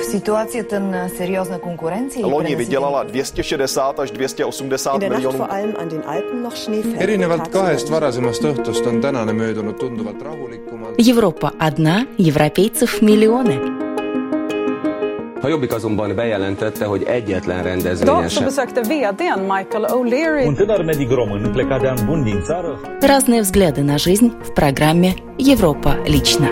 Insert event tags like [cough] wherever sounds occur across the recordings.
В на сериозна конкуренция Loni vydělala 260 až 280 miljonů. erinevalt kahest varasemast õhtust on tänane möödunud tunduvalt rahulikumalt. Европа одна, европейцев миллионы. A Jobbik azonban bejelentette, hogy egyetlen rendezvényen sem. besökte vdn Michael O'Leary Un tânăr medic român plecat de an bun din țară Разные взгляды на жизнь в программе «Европа лично».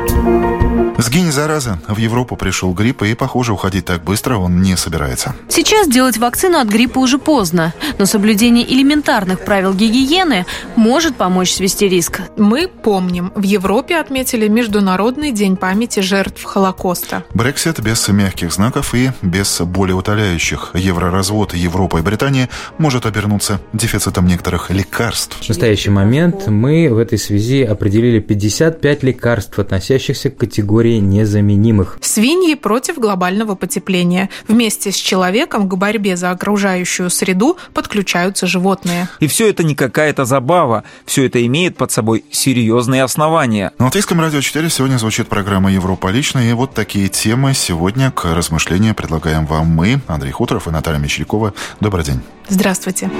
Сгинь, зараза. В Европу пришел грипп, и, похоже, уходить так быстро он не собирается. Сейчас делать вакцину от гриппа уже поздно, но соблюдение элементарных правил гигиены может помочь свести риск. Мы помним, в Европе отметили Международный день памяти жертв Холокоста. Брексит без мягких знаков и без более утоляющих. Евроразвод Европы и Британии может обернуться дефицитом некоторых лекарств. В настоящий момент мы в этой связи определили 55 лекарств, относящихся к категории незаменимых. Свиньи против глобального потепления. Вместе с человеком к борьбе за окружающую среду подключаются животные. И все это не какая-то забава, все это имеет под собой серьезные основания. На Латвийском радио 4 сегодня звучит программа «Европа лично», и вот такие темы сегодня к размышлению предлагаем вам мы, Андрей Хуторов и Наталья Мещерякова. Добрый день. Здравствуйте.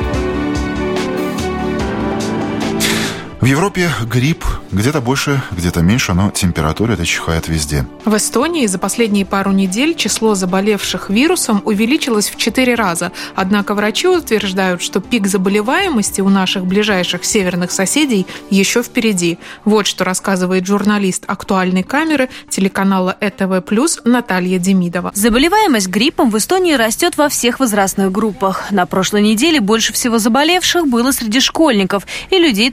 В Европе грипп где-то больше, где-то меньше, но температура это чихает везде. В Эстонии за последние пару недель число заболевших вирусом увеличилось в 4 раза. Однако врачи утверждают, что пик заболеваемости у наших ближайших северных соседей еще впереди. Вот что рассказывает журналист актуальной камеры телеканала ЭТВ+, Наталья Демидова. Заболеваемость гриппом в Эстонии растет во всех возрастных группах. На прошлой неделе больше всего заболевших было среди школьников и людей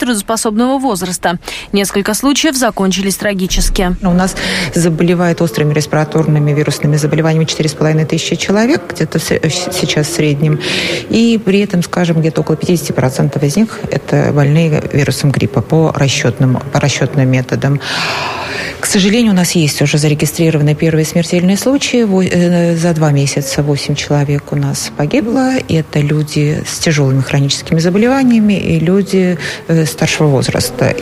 трудоспособного возраста. Несколько случаев закончились трагически. У нас заболевает острыми респираторными вирусными заболеваниями 4,5 тысячи человек, где-то сейчас в среднем. И при этом, скажем, где-то около 50% из них это больные вирусом гриппа по расчетным, по расчетным методам. К сожалению, у нас есть уже зарегистрированы первые смертельные случаи. За два месяца 8 человек у нас погибло. Это люди с тяжелыми хроническими заболеваниями и люди старшего возраста.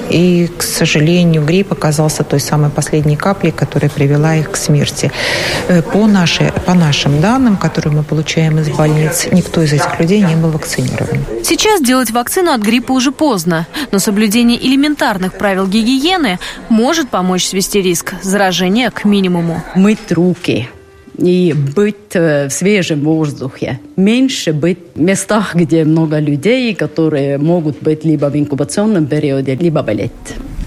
И, к сожалению, грипп оказался той самой последней каплей, которая привела их к смерти. По, нашей, по нашим данным, которые мы получаем из больниц, никто из этих людей не был вакцинирован. Сейчас делать вакцину от гриппа уже поздно, но соблюдение элементарных правил гигиены может помочь свести риск заражения к минимуму. Мыть руки и быть в свежем воздухе. Меньше быть в местах, где много людей, которые могут быть либо в инкубационном периоде, либо болеть.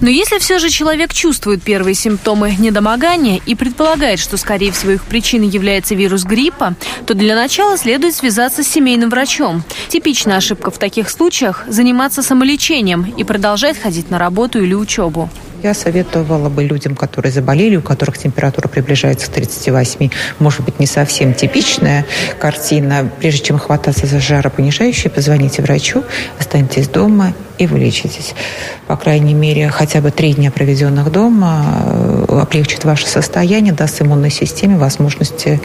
Но если все же человек чувствует первые симптомы недомогания и предполагает, что, скорее всего, их причиной является вирус гриппа, то для начала следует связаться с семейным врачом. Типичная ошибка в таких случаях – заниматься самолечением и продолжать ходить на работу или учебу. Я советовала бы людям, которые заболели, у которых температура приближается к 38, может быть, не совсем типичная картина. Прежде чем хвататься за жаропонижающее, позвоните врачу, останьтесь дома и вылечитесь. По крайней мере, хотя бы три дня, проведенных дома, облегчит ваше состояние, даст иммунной системе возможности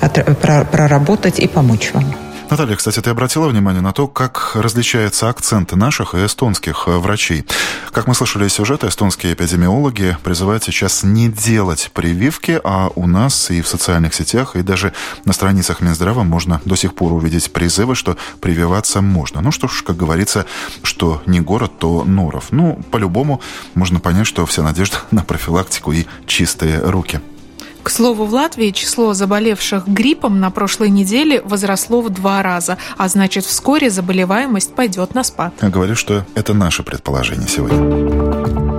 проработать и помочь вам. Наталья, кстати, ты обратила внимание на то, как различаются акценты наших и эстонских врачей. Как мы слышали из сюжета, эстонские эпидемиологи призывают сейчас не делать прививки, а у нас и в социальных сетях, и даже на страницах Минздрава можно до сих пор увидеть призывы, что прививаться можно. Ну что ж, как говорится, что не город, то норов. Ну, по-любому можно понять, что вся надежда [laughs] на профилактику и чистые руки. К слову, в Латвии число заболевших гриппом на прошлой неделе возросло в два раза, а значит, вскоре заболеваемость пойдет на спад. Я говорю, что это наше предположение сегодня.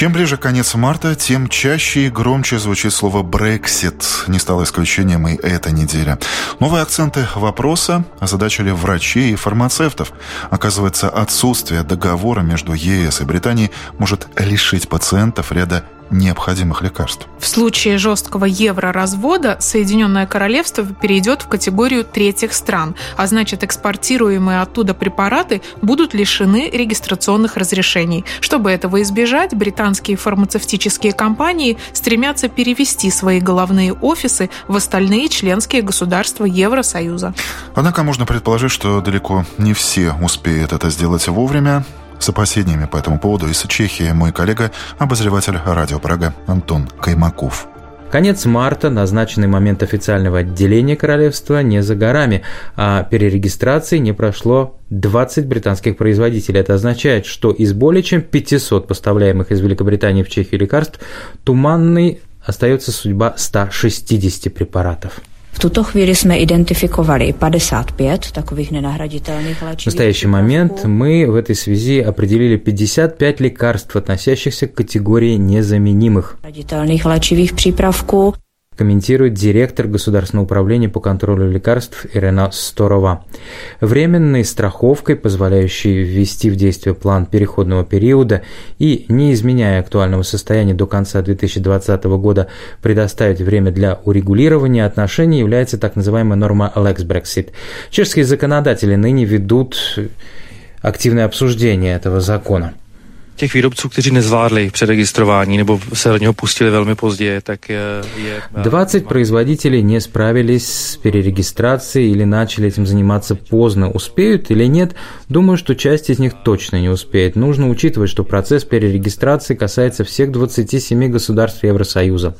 Чем ближе конец марта, тем чаще и громче звучит слово «Брексит». Не стало исключением и эта неделя. Новые акценты вопроса озадачили врачей и фармацевтов. Оказывается, отсутствие договора между ЕС и Британией может лишить пациентов ряда необходимых лекарств. В случае жесткого евроразвода Соединенное Королевство перейдет в категорию третьих стран, а значит экспортируемые оттуда препараты будут лишены регистрационных разрешений. Чтобы этого избежать, британские фармацевтические компании стремятся перевести свои головные офисы в остальные членские государства Евросоюза. Однако можно предположить, что далеко не все успеют это сделать вовремя. С опасениями по этому поводу из Чехии мой коллега, обозреватель радио Прага Антон Каймаков. Конец марта, назначенный момент официального отделения королевства, не за горами, а перерегистрации не прошло 20 британских производителей. Это означает, что из более чем 500 поставляемых из Великобритании в Чехию лекарств туманной остается судьба 160 препаратов. V tuto chvíli jsme identifikovali 55 takových nenahraditelných léčivých В настоящий момент мы в этой связи определили 55 лекарств, относящихся к категории незаменимых. léčivých přípravků комментирует директор Государственного управления по контролю лекарств Ирена Сторова. Временной страховкой, позволяющей ввести в действие план переходного периода и, не изменяя актуального состояния до конца 2020 года, предоставить время для урегулирования отношений, является так называемая норма Lex Brexit. Чешские законодатели ныне ведут активное обсуждение этого закона. Těch výrobců, kteří nezvládli přeregistrování nebo se do něho pustili velmi pozdě, tak je... 20 производителей не справились с перерегистрацией или начали этим заниматься поздно. Успеют или нет? Думаю, что часть из них точно не успеет. Нужно учитывать, что процесс перерегистрации касается всех 27 государств Евросоюза.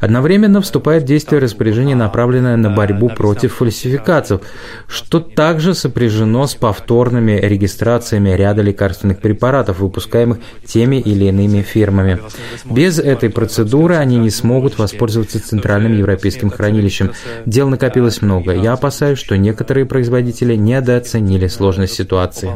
Одновременно вступает в действие распоряжение, направленное на борьбу против фальсификаций, что также сопряжено с повторными регистрациями ряда лекарственных препаратов, выпускаемых теми или иными фирмами. Без этой процедуры они не смогут воспользоваться центральным европейским хранилищем. Дел накопилось много. Я опасаюсь, что некоторые производители недооценили сложность ситуации.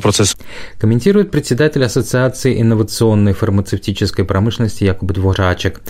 procesu. Комментирует председатель Ассоциации инновационной фармацевтической промышленности Якуб Дворачек.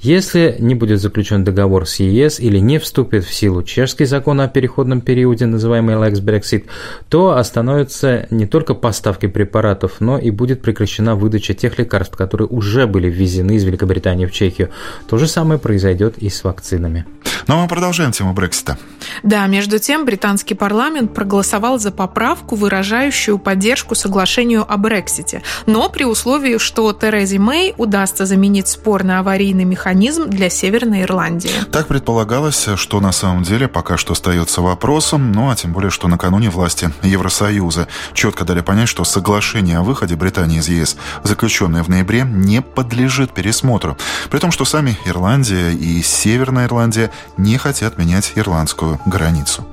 Если не будет заключен договор с ЕС или не вступит в силу чешский закон о переходном периоде, называемый Lex Brexit, то остановятся не только поставки препаратов, но и будет прекращена выдача тех лекарств, которые уже были ввезены из Великобритании в Чехию. То же самое произойдет и с вакцинами. Ну а мы продолжаем тему Брексита. Да, между тем, британский парламент проголосовал за поправку, выражающую поддержку соглашению о Брексите, но при условии, что Терезе Мэй удастся заменить спорный аварийный механизм для Северной Ирландии. Так предполагалось, что на самом деле пока что остается вопросом, ну а тем более, что накануне власти Евросоюза четко дали понять, что соглашение о выходе Британии из ЕС, заключенное в ноябре, не подлежит пересмотру. При том, что сами Ирландия и Северная Ирландия не хотят менять ирландскую границу.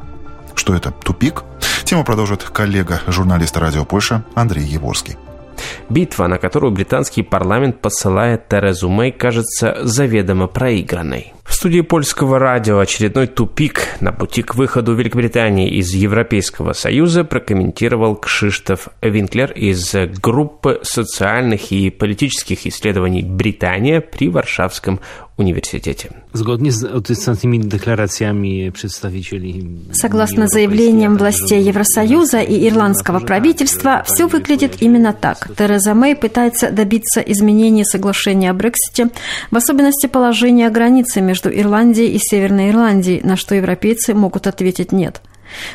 Что это? Тупик? Тему продолжит коллега, журналист радио Польша Андрей Еворский. Битва, на которую британский парламент посылает Терезу Мэй, кажется заведомо проигранной. В студии польского радио очередной тупик на пути к выходу Великобритании из Европейского Союза прокомментировал Кшиштоф Винклер из группы социальных и политических исследований «Британия» при Варшавском университете. Согласно заявлениям властей Евросоюза и ирландского правительства, все выглядит именно так. Тереза Мэй пытается добиться изменения соглашения о Брексите, в особенности положения границы между Ирландией и Северной Ирландией, на что европейцы могут ответить «нет».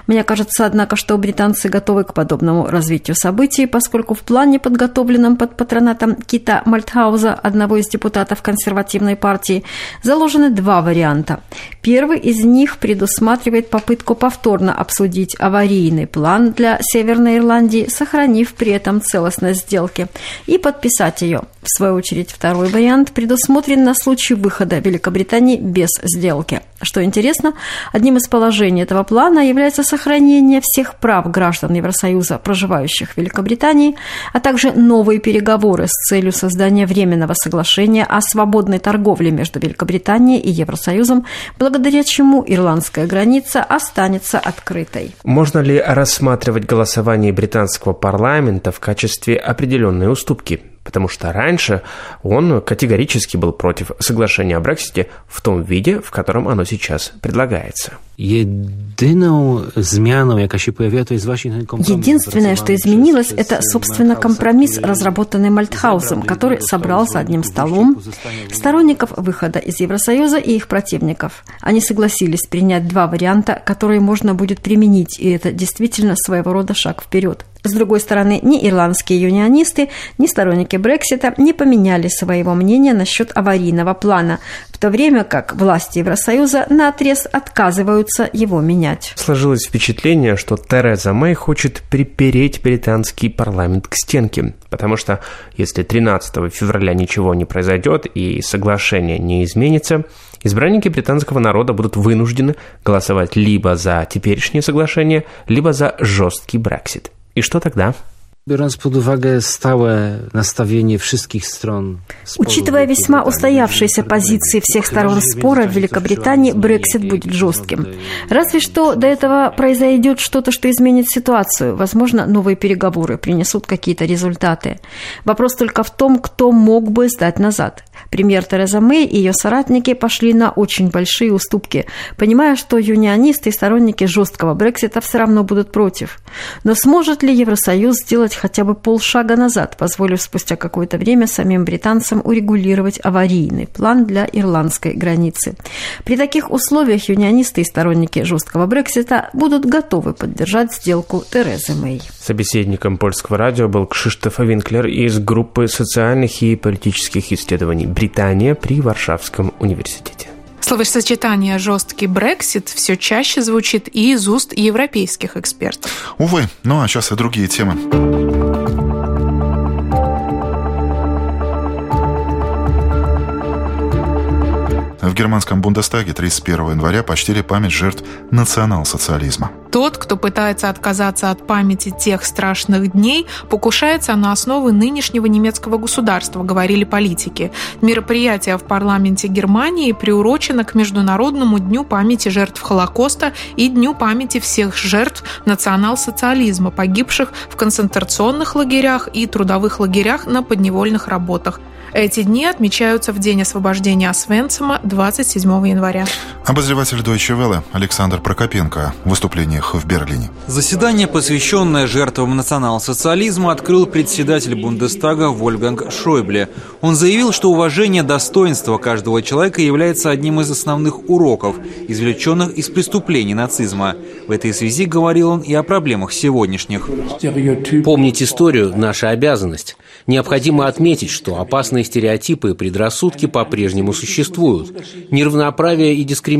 Мне кажется, однако, что британцы готовы к подобному развитию событий, поскольку в плане, подготовленном под патронатом Кита Мальтхауза, одного из депутатов консервативной партии, заложены два варианта. Первый из них предусматривает попытку повторно обсудить аварийный план для Северной Ирландии, сохранив при этом целостность сделки, и подписать ее. В свою очередь, второй вариант предусмотрен на случай выхода Великобритании без сделки. Что интересно, одним из положений этого плана является сохранение всех прав граждан Евросоюза, проживающих в Великобритании, а также новые переговоры с целью создания временного соглашения о свободной торговле между Великобританией и Евросоюзом, благодаря чему ирландская граница останется открытой. Можно ли рассматривать голосование британского парламента в качестве определенной уступки? Потому что раньше он категорически был против соглашения о Брексите в том виде, в котором оно сейчас предлагается. Единственное, что изменилось, это, собственно, компромисс, разработанный Мальтхаузом, который собрал за одним столом сторонников выхода из Евросоюза и их противников. Они согласились принять два варианта, которые можно будет применить, и это действительно своего рода шаг вперед. С другой стороны, ни ирландские юнионисты, ни сторонники Брексита не поменяли своего мнения насчет аварийного плана, в то время как власти Евросоюза на отрез отказываются его менять. Сложилось впечатление, что Тереза Мэй хочет припереть британский парламент к стенке, потому что если 13 февраля ничего не произойдет и соглашение не изменится, избранники британского народа будут вынуждены голосовать либо за теперешнее соглашение, либо за жесткий Брексит. И что тогда? Biorąc pod uwagę stałe nastawienie wszystkich stron. Учитывая весьма устоявшиеся позиции всех сторон спора в Великобритании, Брексит будет жестким. Разве что до этого произойдет что-то, что изменит ситуацию. Возможно, новые переговоры принесут какие-то результаты. Вопрос только в том, кто мог бы сдать назад. Премьер Тереза Мэй и ее соратники пошли на очень большие уступки, понимая, что юнионисты и сторонники жесткого Брексита все равно будут против. Но сможет ли Евросоюз сделать хотя бы полшага назад, позволив спустя какое-то время самим британцам урегулировать аварийный план для ирландской границы? При таких условиях юнионисты и сторонники жесткого Брексита будут готовы поддержать сделку Терезы Мэй. Собеседником польского радио был Кшиштоф Винклер из группы социальных и политических исследований Британия при Варшавском университете. Словосочетание «жесткий Брексит» все чаще звучит и из уст европейских экспертов. Увы, ну а сейчас и другие темы. Германском Бундестаге 31 января почтили память жертв национал-социализма. Тот, кто пытается отказаться от памяти тех страшных дней, покушается на основы нынешнего немецкого государства, говорили политики. Мероприятие в парламенте Германии приурочено к Международному дню памяти жертв Холокоста и Дню памяти всех жертв национал-социализма, погибших в концентрационных лагерях и трудовых лагерях на подневольных работах. Эти дни отмечаются в день освобождения Освенцима 27 января. Обозреватель Deutsche Welle Александр Прокопенко в выступлениях в Берлине. Заседание, посвященное жертвам национал-социализма, открыл председатель Бундестага Вольфганг Шойбле. Он заявил, что уважение достоинства каждого человека является одним из основных уроков, извлеченных из преступлений нацизма. В этой связи говорил он и о проблемах сегодняшних. Помнить историю – наша обязанность. Необходимо отметить, что опасные стереотипы и предрассудки по-прежнему существуют. Неравноправие и дискриминация,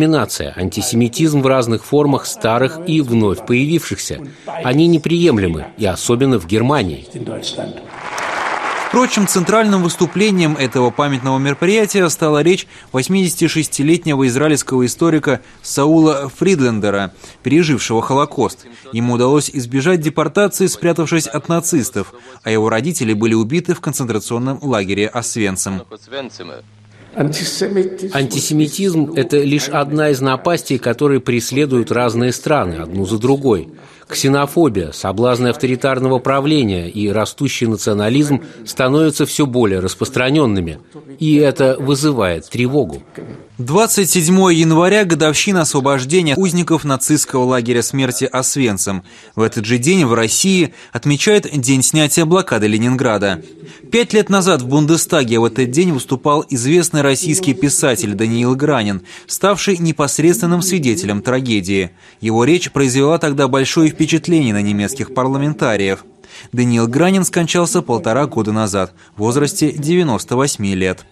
антисемитизм в разных формах старых и вновь появившихся. Они неприемлемы, и особенно в Германии. Впрочем, центральным выступлением этого памятного мероприятия стала речь 86-летнего израильского историка Саула Фридлендера, пережившего Холокост. Ему удалось избежать депортации, спрятавшись от нацистов, а его родители были убиты в концентрационном лагере Освенцим. Антисемитизм – это лишь одна из напастей, которые преследуют разные страны, одну за другой. Ксенофобия, соблазны авторитарного правления и растущий национализм становятся все более распространенными, и это вызывает тревогу. 27 января – годовщина освобождения узников нацистского лагеря смерти Освенцим. В этот же день в России отмечают День снятия блокады Ленинграда. Пять лет назад в Бундестаге в этот день выступал известный российский писатель Даниил Гранин, ставший непосредственным свидетелем трагедии. Его речь произвела тогда большое впечатление на немецких парламентариев. Даниил Гранин скончался полтора года назад, в возрасте 98 лет.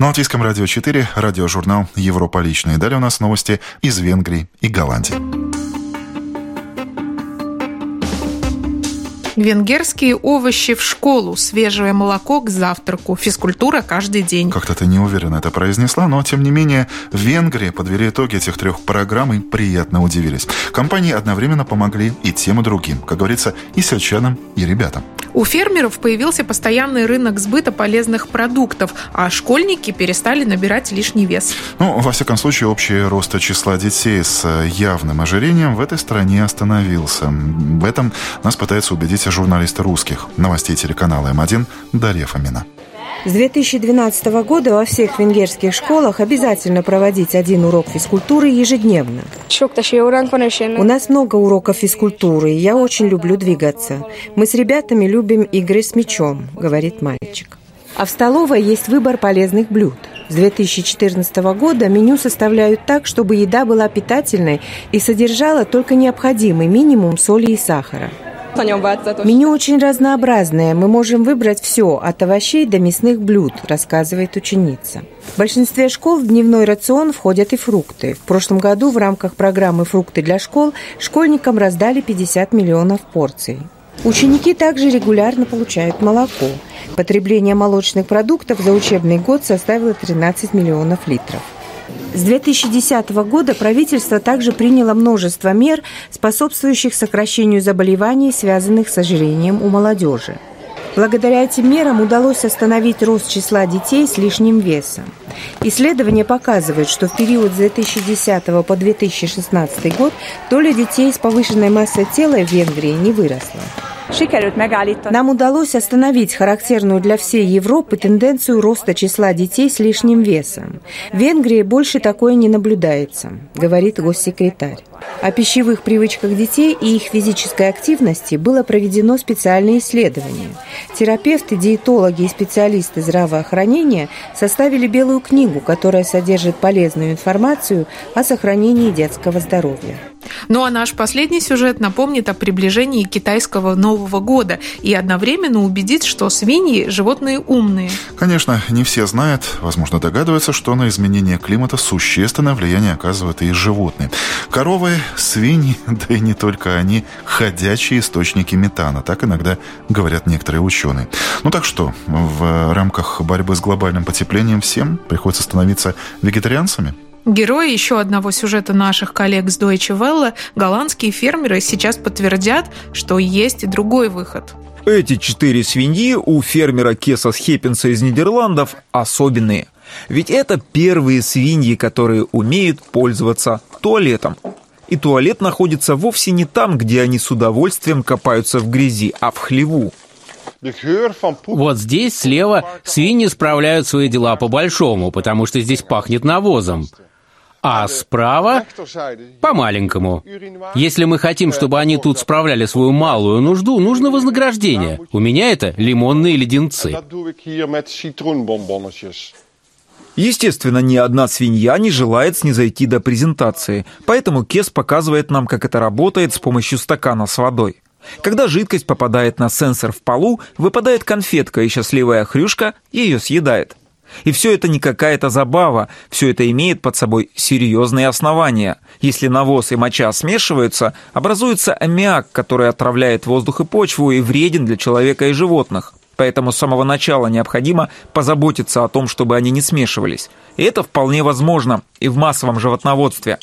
На Латвийском радио 4 радиожурнал «Европа лично». И далее у нас новости из Венгрии и Голландии. Венгерские овощи в школу, свежее молоко к завтраку, физкультура каждый день. Как-то ты неуверенно это произнесла, но тем не менее в Венгрии подвели итоги этих трех программ и приятно удивились. Компании одновременно помогли и тем, и другим, как говорится, и сельчанам, и ребятам. У фермеров появился постоянный рынок сбыта полезных продуктов, а школьники перестали набирать лишний вес. Ну, во всяком случае, общий рост числа детей с явным ожирением в этой стране остановился. В этом нас пытается убедить журналисты русских новостей телеканала М1 Дарья Фомина. С 2012 года во всех венгерских школах обязательно проводить один урок физкультуры ежедневно. У нас много уроков физкультуры, и я очень люблю двигаться. Мы с ребятами любим игры с мячом, говорит мальчик. А в столовой есть выбор полезных блюд. С 2014 года меню составляют так, чтобы еда была питательной и содержала только необходимый минимум соли и сахара. Меню очень разнообразное. Мы можем выбрать все, от овощей до мясных блюд, рассказывает ученица. В большинстве школ в дневной рацион входят и фрукты. В прошлом году в рамках программы «Фрукты для школ» школьникам раздали 50 миллионов порций. Ученики также регулярно получают молоко. Потребление молочных продуктов за учебный год составило 13 миллионов литров. С 2010 года правительство также приняло множество мер, способствующих сокращению заболеваний, связанных с ожирением у молодежи. Благодаря этим мерам удалось остановить рост числа детей с лишним весом. Исследования показывают, что в период с 2010 по 2016 год доля детей с повышенной массой тела в Венгрии не выросла. Нам удалось остановить характерную для всей Европы тенденцию роста числа детей с лишним весом. В Венгрии больше такое не наблюдается, говорит госсекретарь. О пищевых привычках детей и их физической активности было проведено специальное исследование. Терапевты, диетологи и специалисты здравоохранения составили белую книгу, которая содержит полезную информацию о сохранении детского здоровья. Ну а наш последний сюжет напомнит о приближении китайского Нового года и одновременно убедит, что свиньи – животные умные. Конечно, не все знают, возможно, догадываются, что на изменение климата существенное влияние оказывают и животные. Коровы, свиньи, [laughs] да и не только они, ходячие источники метана. Так иногда говорят некоторые ученые. Ну так что, в рамках борьбы с глобальным потеплением всем приходится становиться вегетарианцами? Герои еще одного сюжета наших коллег с Deutsche Welle, голландские фермеры, сейчас подтвердят, что есть и другой выход. Эти четыре свиньи у фермера Кеса Схеппинса из Нидерландов особенные. Ведь это первые свиньи, которые умеют пользоваться туалетом. И туалет находится вовсе не там, где они с удовольствием копаются в грязи, а в хлеву. Вот здесь слева свиньи справляют свои дела по-большому, потому что здесь пахнет навозом а справа по-маленькому. Если мы хотим, чтобы они тут справляли свою малую нужду, нужно вознаграждение. У меня это лимонные леденцы. Естественно, ни одна свинья не желает снизойти до презентации, поэтому Кес показывает нам, как это работает с помощью стакана с водой. Когда жидкость попадает на сенсор в полу, выпадает конфетка, и счастливая хрюшка ее съедает. И все это не какая-то забава, все это имеет под собой серьезные основания. Если навоз и моча смешиваются, образуется аммиак, который отравляет воздух и почву и вреден для человека и животных. Поэтому с самого начала необходимо позаботиться о том, чтобы они не смешивались. И это вполне возможно и в массовом животноводстве.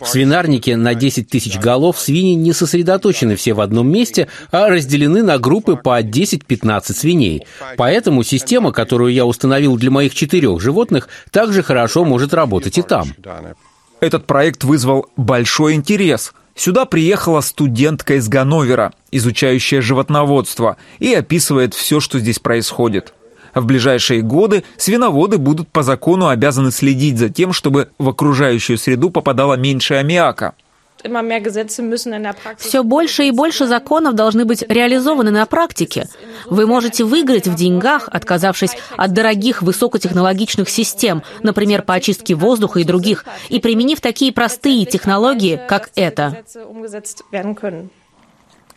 В свинарнике на 10 тысяч голов свиньи не сосредоточены все в одном месте, а разделены на группы по 10-15 свиней. Поэтому система, которую я установил для моих четырех животных, также хорошо может работать и там. Этот проект вызвал большой интерес. Сюда приехала студентка из Ганновера, изучающая животноводство, и описывает все, что здесь происходит. В ближайшие годы свиноводы будут по закону обязаны следить за тем, чтобы в окружающую среду попадало меньше аммиака. Все больше и больше законов должны быть реализованы на практике. Вы можете выиграть в деньгах, отказавшись от дорогих высокотехнологичных систем, например, по очистке воздуха и других, и применив такие простые технологии, как это.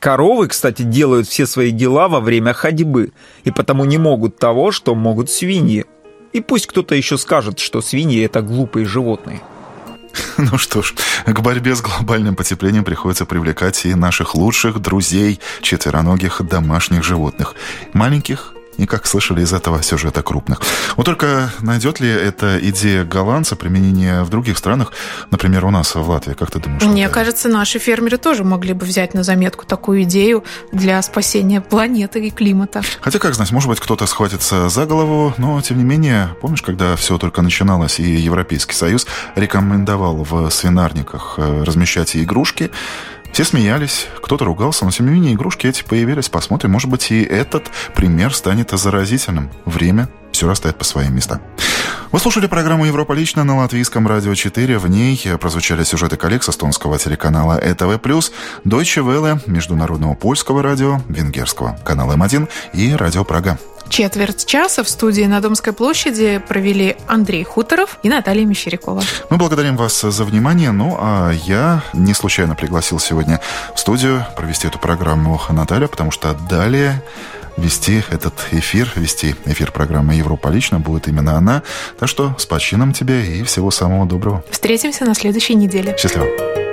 Коровы, кстати, делают все свои дела во время ходьбы, и потому не могут того, что могут свиньи. И пусть кто-то еще скажет, что свиньи – это глупые животные. [laughs] Ну что ж, к борьбе с глобальным потеплением приходится привлекать и наших лучших друзей, четвероногих домашних животных. Маленьких и, как слышали из этого сюжета, крупных. Вот только найдет ли эта идея голландца применение в других странах, например, у нас в Латвии, как ты думаешь? Мне Наталья? кажется, наши фермеры тоже могли бы взять на заметку такую идею для спасения планеты и климата. Хотя, как знать, может быть, кто-то схватится за голову, но, тем не менее, помнишь, когда все только начиналось, и Европейский Союз рекомендовал в свинарниках э, размещать игрушки, все смеялись, кто-то ругался, но тем не менее игрушки эти появились. Посмотрим, может быть, и этот пример станет заразительным. Время все расставит по своим местам. Вы слушали программу «Европа лично» на Латвийском радио 4. В ней прозвучали сюжеты коллег с эстонского телеканала ЭТВ+, Deutsche Welle, Международного польского радио, Венгерского канала М1 и Радио Прага. Четверть часа в студии на Домской площади провели Андрей Хуторов и Наталья Мещерякова. Мы благодарим вас за внимание. Ну, а я не случайно пригласил сегодня в студию провести эту программу Наталья, потому что далее вести этот эфир, вести эфир программы «Европа лично» будет именно она. Так что с почином тебе и всего самого доброго. Встретимся на следующей неделе. Счастливо.